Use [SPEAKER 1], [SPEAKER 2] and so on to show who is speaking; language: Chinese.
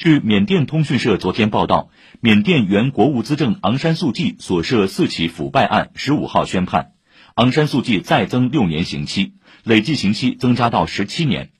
[SPEAKER 1] 据缅甸通讯社昨天报道缅甸原国务资政昂山素季所涉四起腐败案十五号宣判。昂山素季再增六年刑期累计刑期增加到十七年。